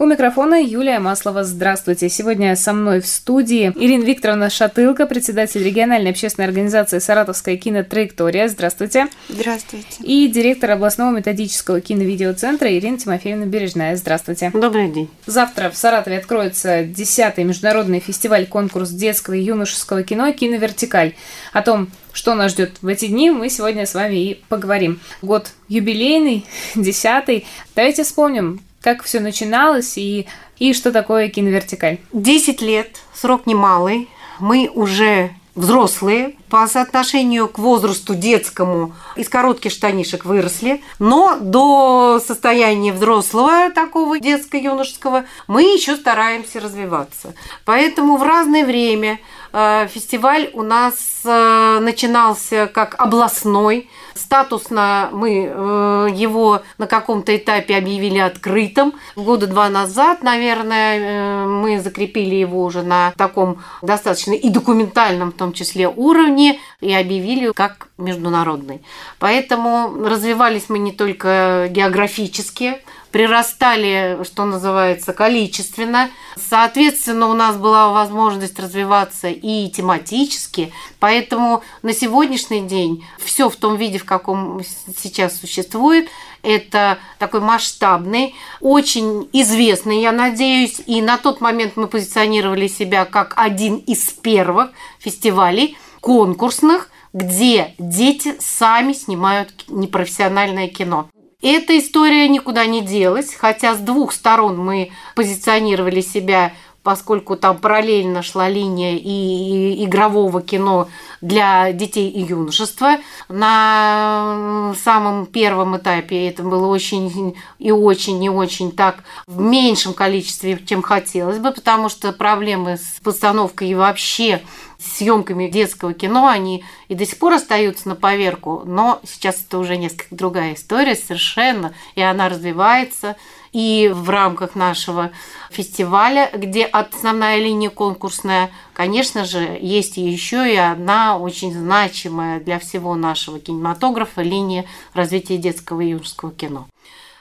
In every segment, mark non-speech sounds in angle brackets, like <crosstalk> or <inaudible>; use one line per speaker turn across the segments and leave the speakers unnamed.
У микрофона Юлия Маслова. Здравствуйте. Сегодня со мной в студии Ирина Викторовна Шатылка, председатель региональной общественной организации «Саратовская кинотраектория». Здравствуйте.
Здравствуйте.
И директор областного методического киновидеоцентра Ирина Тимофеевна Бережная. Здравствуйте.
Добрый день.
Завтра в Саратове откроется 10-й международный фестиваль-конкурс детского и юношеского кино «Киновертикаль». О том, что нас ждет в эти дни, мы сегодня с вами и поговорим. Год юбилейный, <laughs> десятый. Давайте вспомним, как все начиналось и, и что такое киновертикаль?
Десять лет, срок немалый. Мы уже взрослые по соотношению к возрасту детскому из коротких штанишек выросли, но до состояния взрослого такого детско-юношеского мы еще стараемся развиваться. Поэтому в разное время фестиваль у нас э, начинался как областной, статусно мы э, его на каком-то этапе объявили открытым. Года два назад, наверное, мы закрепили его уже на таком достаточно и документальном в том числе уровне и объявили как международный. Поэтому развивались мы не только географически, прирастали, что называется, количественно. Соответственно, у нас была возможность развиваться и тематически. Поэтому на сегодняшний день все в том виде, в каком сейчас существует, это такой масштабный, очень известный, я надеюсь, и на тот момент мы позиционировали себя как один из первых фестивалей – конкурсных, где дети сами снимают непрофессиональное кино. Эта история никуда не делась, хотя с двух сторон мы позиционировали себя поскольку там параллельно шла линия и игрового кино для детей и юношества. На самом первом этапе это было очень и очень не очень так в меньшем количестве, чем хотелось бы, потому что проблемы с постановкой и вообще съемками детского кино, они и до сих пор остаются на поверку, но сейчас это уже несколько другая история совершенно, и она развивается и в рамках нашего фестиваля, где основная линия конкурсная, конечно же, есть еще и одна очень значимая для всего нашего кинематографа линия развития детского и юношеского кино.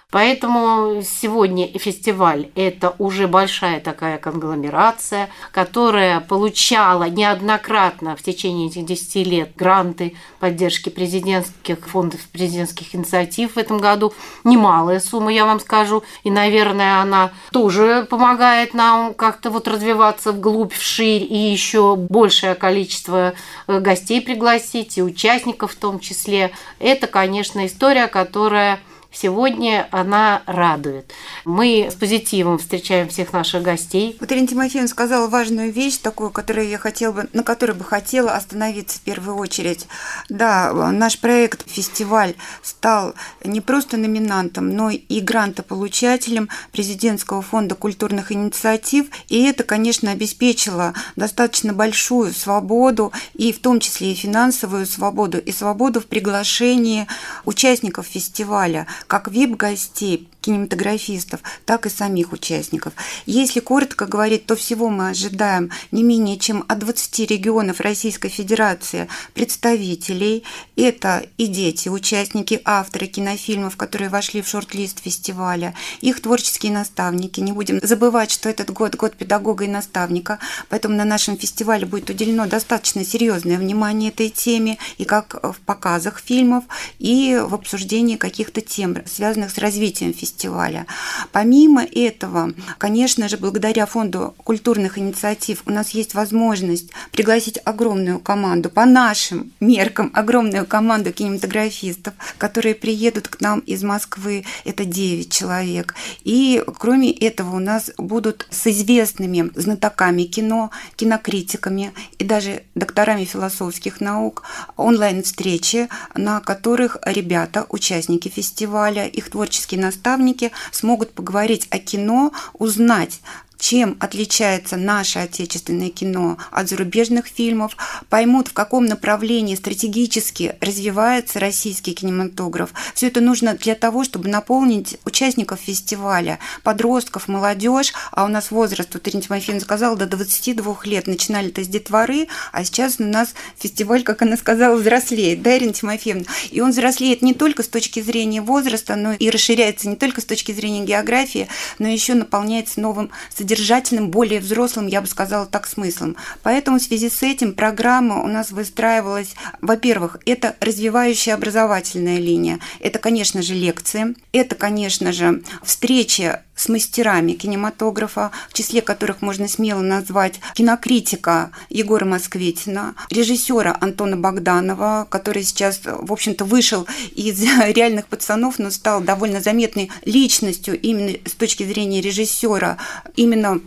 Поэтому сегодня фестиваль – это уже большая такая конгломерация, которая получала неоднократно в течение этих 10 лет гранты поддержки президентских фондов, президентских инициатив в этом году. Немалая сумма, я вам скажу. И, наверное, она тоже помогает нам как-то вот развиваться вглубь, вширь и еще большее количество э, гостей пригласить, и участников в том числе. Это, конечно, история, которая Сегодня она радует. Мы с позитивом встречаем всех наших гостей.
Вот Ирина Тимофеевна сказала важную вещь, такую, которую я хотела бы, на которой бы хотела остановиться в первую очередь. Да, наш проект «Фестиваль» стал не просто номинантом, но и грантополучателем президентского фонда культурных инициатив, и это, конечно, обеспечило достаточно большую свободу, и в том числе и финансовую свободу, и свободу в приглашении участников фестиваля как вип-гостей, кинематографистов, так и самих участников. Если коротко говорить, то всего мы ожидаем не менее чем от 20 регионов Российской Федерации представителей. Это и дети, участники, авторы кинофильмов, которые вошли в шорт-лист фестиваля, их творческие наставники. Не будем забывать, что этот год – год педагога и наставника, поэтому на нашем фестивале будет уделено достаточно серьезное внимание этой теме и как в показах фильмов, и в обсуждении каких-то тем, связанных с развитием фестиваля. Помимо этого, конечно же, благодаря фонду культурных инициатив у нас есть возможность пригласить огромную команду, по нашим меркам, огромную команду кинематографистов, которые приедут к нам из Москвы. Это 9 человек. И кроме этого у нас будут с известными знатоками кино, кинокритиками и даже докторами философских наук онлайн-встречи, на которых ребята, участники фестиваля, их творческие наставники, смогут поговорить о кино, узнать чем отличается наше отечественное кино от зарубежных фильмов, поймут, в каком направлении стратегически развивается российский кинематограф. Все это нужно для того, чтобы наполнить участников фестиваля, подростков, молодежь, а у нас возраст, тут Ирина Тимофеевна сказала, до 22 лет. Начинали это с детворы, а сейчас у нас фестиваль, как она сказала, взрослеет, да, Ирина Тимофеевна? И он взрослеет не только с точки зрения возраста, но и расширяется не только с точки зрения географии, но еще наполняется новым содержательным, более взрослым, я бы сказала так, смыслом. Поэтому в связи с этим программа у нас выстраивалась, во-первых, это развивающая образовательная линия, это, конечно же, лекции, это, конечно же, встречи с мастерами кинематографа, в числе которых можно смело назвать кинокритика Егора Москветина, режиссера Антона Богданова, который сейчас, в общем-то, вышел из <laughs> реальных пацанов, но стал довольно заметной личностью именно с точки зрения режиссера, именно término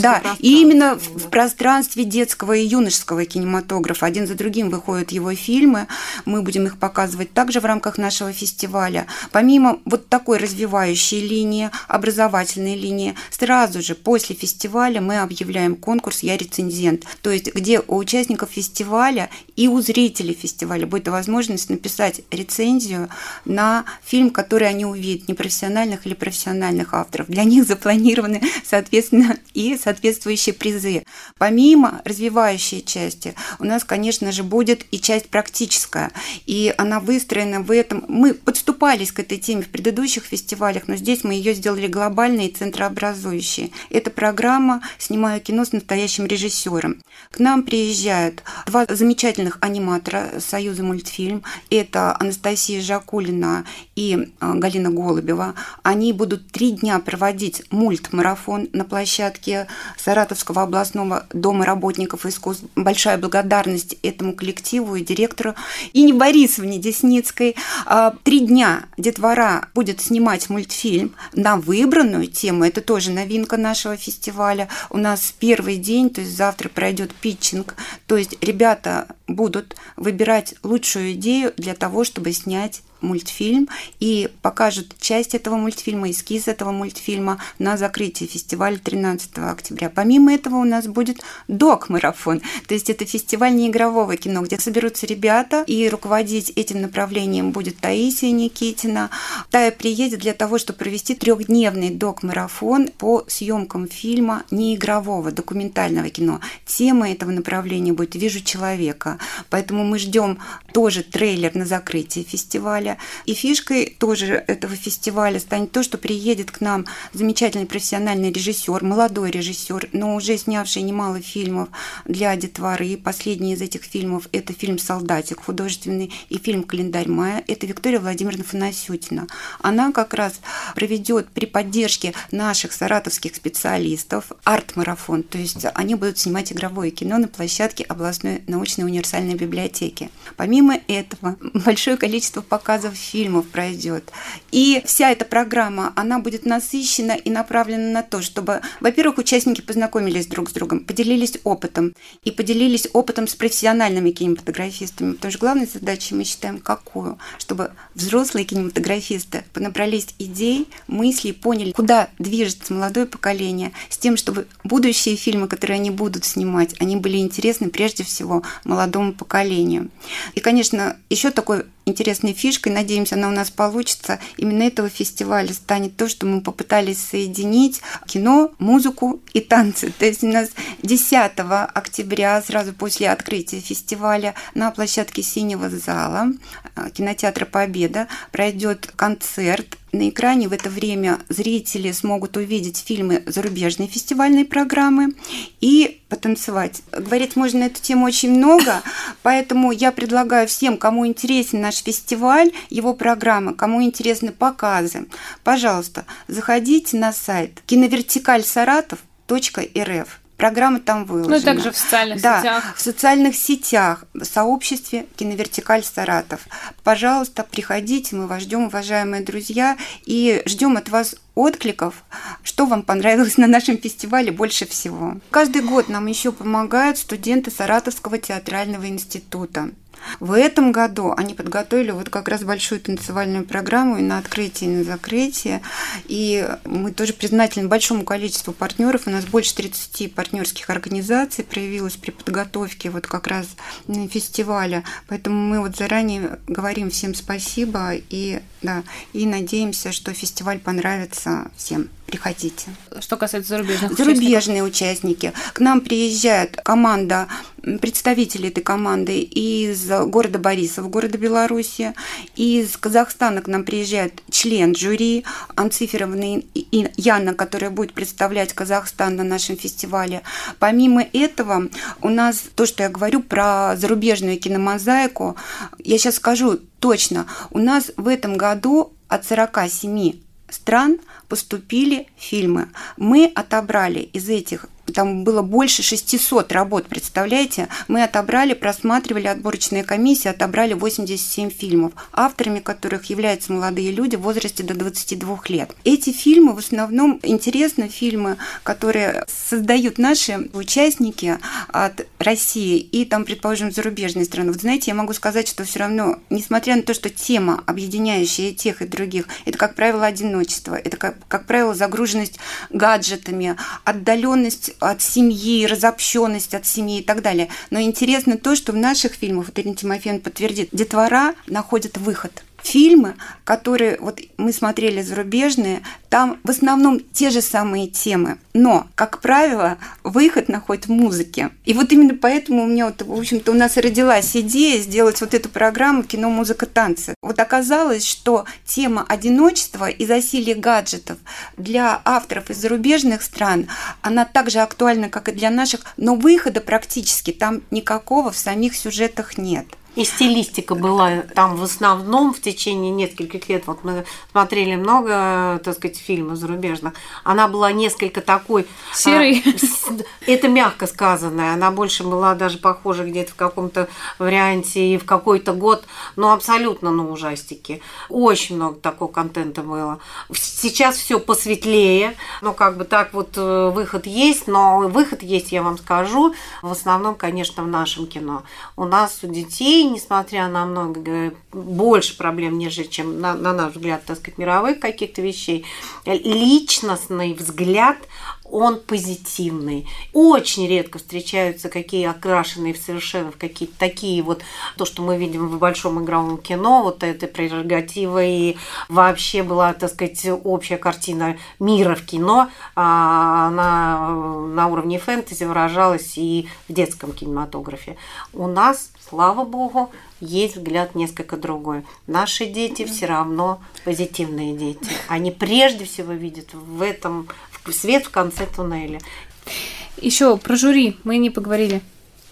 да, и именно в пространстве детского и юношеского кинематографа. Один за другим выходят его фильмы. Мы будем их показывать также в рамках нашего фестиваля. Помимо вот такой развивающей линии, образовательной линии, сразу же после фестиваля мы объявляем конкурс «Я рецензент», то есть где у участников фестиваля и у зрителей фестиваля будет возможность написать рецензию на фильм, который они увидят, непрофессиональных или профессиональных авторов. Для них запланированы, соответственно, <laughs> и соответствующие призы. Помимо развивающей части, у нас, конечно же, будет и часть практическая, и она выстроена в этом. Мы подступались к этой теме в предыдущих фестивалях, но здесь мы ее сделали глобальной и центрообразующей. Это программа «Снимаю кино с настоящим режиссером». К нам приезжают два замечательных аниматора Союза мультфильм. Это Анастасия Жакулина и а, Галина Голубева. Они будут три дня проводить мультмарафон на площадке площадке Саратовского областного дома работников искусств. Большая благодарность этому коллективу и директору Ине Борисовне Десницкой. А, три дня детвора будет снимать мультфильм на выбранную тему. Это тоже новинка нашего фестиваля. У нас первый день, то есть завтра пройдет питчинг. То есть ребята будут выбирать лучшую идею для того, чтобы снять мультфильм и покажут часть этого мультфильма, эскиз этого мультфильма на закрытии фестиваля 13 октября. Помимо этого у нас будет док-марафон, то есть это фестиваль неигрового кино, где соберутся ребята, и руководить этим направлением будет Таисия Никитина. Тая приедет для того, чтобы провести трехдневный док-марафон по съемкам фильма неигрового, документального кино. Тема этого направления будет «Вижу человека», поэтому мы ждем тоже трейлер на закрытии фестиваля. И фишкой тоже этого фестиваля станет то, что приедет к нам замечательный профессиональный режиссер, молодой режиссер, но уже снявший немало фильмов для детворы. Последний из этих фильмов – это фильм «Солдатик» художественный и фильм «Календарь мая». Это Виктория Владимировна Фанасютина. Она как раз проведет при поддержке наших саратовских специалистов арт-марафон, то есть они будут снимать игровое кино на площадке областной научной универсальной библиотеки. Помимо этого, <laughs> большое количество показов фильмов пройдет. И вся эта программа, она будет насыщена и направлена на то, чтобы, во-первых, участники познакомились друг с другом, поделились опытом и поделились опытом с профессиональными кинематографистами. Потому что главной задачей мы считаем какую? Чтобы взрослые кинематографисты понабрались идей, мыслей, поняли, куда движется молодое поколение, с тем, чтобы будущие фильмы, которые они будут снимать, они были интересны прежде всего молодому поколению. И, конечно, еще такой интересной фишкой, надеемся, она у нас получится, именно этого фестиваля станет то, что мы попытались соединить кино, музыку и танцы. То есть у нас 10 октября, сразу после открытия фестиваля, на площадке Синего зала э, кинотеатра Победа пройдет концерт на экране в это время зрители смогут увидеть фильмы зарубежной фестивальной программы и потанцевать. Говорить можно на эту тему очень много, поэтому я предлагаю всем, кому интересен наш фестиваль, его программы, кому интересны показы, пожалуйста, заходите на сайт киновертикаль саратов.рф Программа там выложена.
Ну и также в социальных
да,
сетях.
в социальных сетях, в сообществе Киновертикаль Саратов. Пожалуйста, приходите, мы вас ждем, уважаемые друзья, и ждем от вас откликов, что вам понравилось на нашем фестивале больше всего. Каждый год нам еще помогают студенты Саратовского театрального института. В этом году они подготовили вот как раз большую танцевальную программу и на открытие, и на закрытие. И мы тоже признательны большому количеству партнеров. У нас больше 30 партнерских организаций проявилось при подготовке вот как раз фестиваля. Поэтому мы вот заранее говорим всем спасибо и, да, и надеемся, что фестиваль понравится всем. Приходите.
Что касается зарубежных
Зарубежные участники. К нам приезжает команда представители этой команды из города Борисов, города Беларуси. Из Казахстана к нам приезжает член жюри Анциферовна Яна, которая будет представлять Казахстан на нашем фестивале. Помимо этого, у нас то, что я говорю про зарубежную киномозаику, я сейчас скажу точно, у нас в этом году от 47 стран поступили фильмы. Мы отобрали из этих там было больше 600 работ, представляете? Мы отобрали, просматривали отборочные комиссии, отобрали 87 фильмов, авторами которых являются молодые люди в возрасте до 22 лет. Эти фильмы в основном интересны, фильмы, которые создают наши участники от России и там, предположим, зарубежные страны. Вот знаете, я могу сказать, что все равно, несмотря на то, что тема, объединяющая тех и других, это, как правило, одиночество, это, как, как правило, загруженность гаджетами, отдаленность от семьи, разобщенность от семьи и так далее. Но интересно то, что в наших фильмах, вот Ирина Тимофеевна подтвердит, детвора находит выход – фильмы, которые вот мы смотрели зарубежные, там в основном те же самые темы, но, как правило, выход находит в музыке. И вот именно поэтому у меня, вот, в общем-то, у нас и родилась идея сделать вот эту программу «Кино, музыка, танцы». Вот оказалось, что тема одиночества и засилия гаджетов для авторов из зарубежных стран, она так же актуальна, как и для наших, но выхода практически там никакого в самих сюжетах нет.
И стилистика была там в основном в течение нескольких лет. Вот мы смотрели много, так сказать, фильмов зарубежных. Она была несколько такой...
Серый.
А, это мягко сказанная. Она больше была даже похожа где-то в каком-то варианте и в какой-то год, но абсолютно на ужастики. Очень много такого контента было. Сейчас все посветлее. Ну, как бы так вот э, выход есть, но выход есть, я вам скажу, в основном, конечно, в нашем кино. У нас у детей несмотря на много больше проблем, нежели чем, на, на наш взгляд, так сказать, мировых каких-то вещей, личностный взгляд он позитивный. Очень редко встречаются какие окрашенные совершенно в какие-то такие вот, то, что мы видим в большом игровом кино, вот это прерогатива и вообще была, так сказать, общая картина мира в кино, а она на уровне фэнтези выражалась и в детском кинематографе. У нас слава богу, есть взгляд несколько другой. Наши дети все равно позитивные дети. Они прежде всего видят в этом свет в конце туннеля.
Еще про жюри мы не поговорили.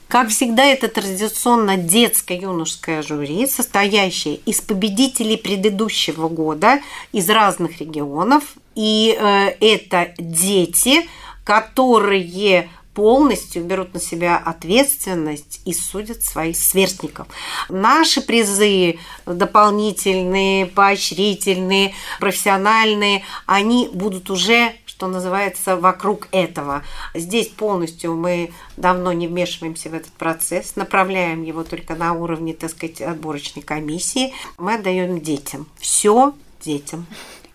Как всегда, это традиционно детско-юношеское жюри, состоящее из победителей предыдущего года из разных регионов. И э, это дети, которые полностью берут на себя ответственность и судят своих сверстников. Наши призы дополнительные, поощрительные, профессиональные, они будут уже что называется, вокруг этого. Здесь полностью мы давно не вмешиваемся в этот процесс, направляем его только на уровне, так сказать, отборочной комиссии. Мы отдаем детям. Все детям.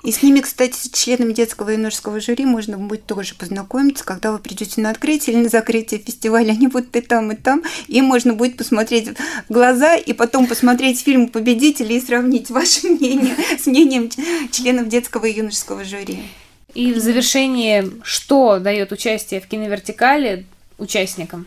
И с ними, кстати, с членами детского и юношеского жюри можно будет тоже познакомиться, когда вы придете на открытие или на закрытие фестиваля. Они будут и там, и там. И можно будет посмотреть в глаза и потом посмотреть фильм победителей и сравнить ваше мнение с мнением членов детского и юношеского жюри.
И в завершении, что дает участие в киновертикале участникам?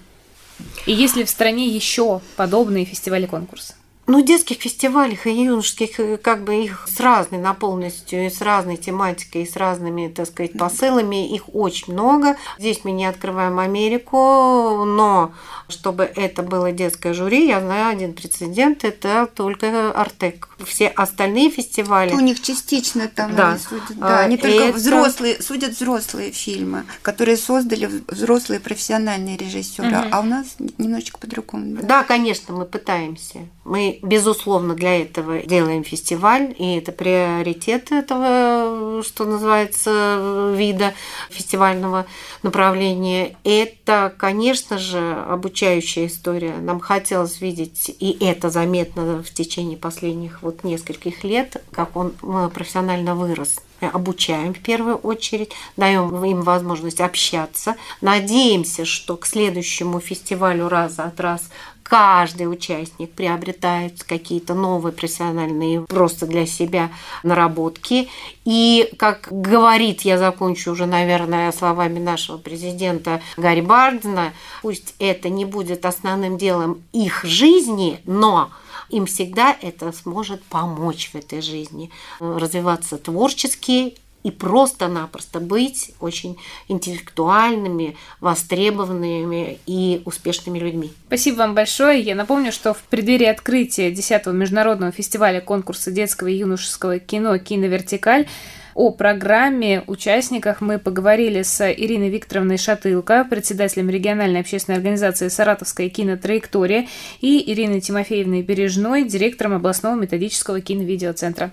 И есть ли в стране еще подобные фестивали-конкурсы?
Ну, детских фестивалях и юношеских, э, как бы их с разной наполненностью, и с разной тематикой, и с разными, так сказать, посылами, их очень много. Здесь мы не открываем Америку, но чтобы это было детское жюри, я знаю один прецедент, это только Артек. Все остальные фестивали...
У них частично там да. они судят, да, они только это... взрослые, судят взрослые фильмы, которые создали взрослые профессиональные режиссеры, угу. а у нас немножечко по-другому.
Да. да, конечно, мы пытаемся. Мы безусловно, для этого делаем фестиваль, и это приоритет этого, что называется, вида фестивального направления. Это, конечно же, обучающая история. Нам хотелось видеть, и это заметно в течение последних вот нескольких лет, как он профессионально вырос обучаем в первую очередь, даем им возможность общаться. Надеемся, что к следующему фестивалю раз от раз каждый участник приобретает какие-то новые профессиональные просто для себя наработки. И, как говорит, я закончу уже, наверное, словами нашего президента Гарри Бардена, пусть это не будет основным делом их жизни, но им всегда это сможет помочь в этой жизни, развиваться творчески и просто-напросто быть очень интеллектуальными, востребованными и успешными людьми.
Спасибо вам большое. Я напомню, что в преддверии открытия 10-го международного фестиваля конкурса детского и юношеского кино «Киновертикаль» О программе, участниках мы поговорили с Ириной Викторовной Шатылко, председателем региональной общественной организации «Саратовская кинотраектория» и Ириной Тимофеевной Бережной, директором областного методического киновидеоцентра.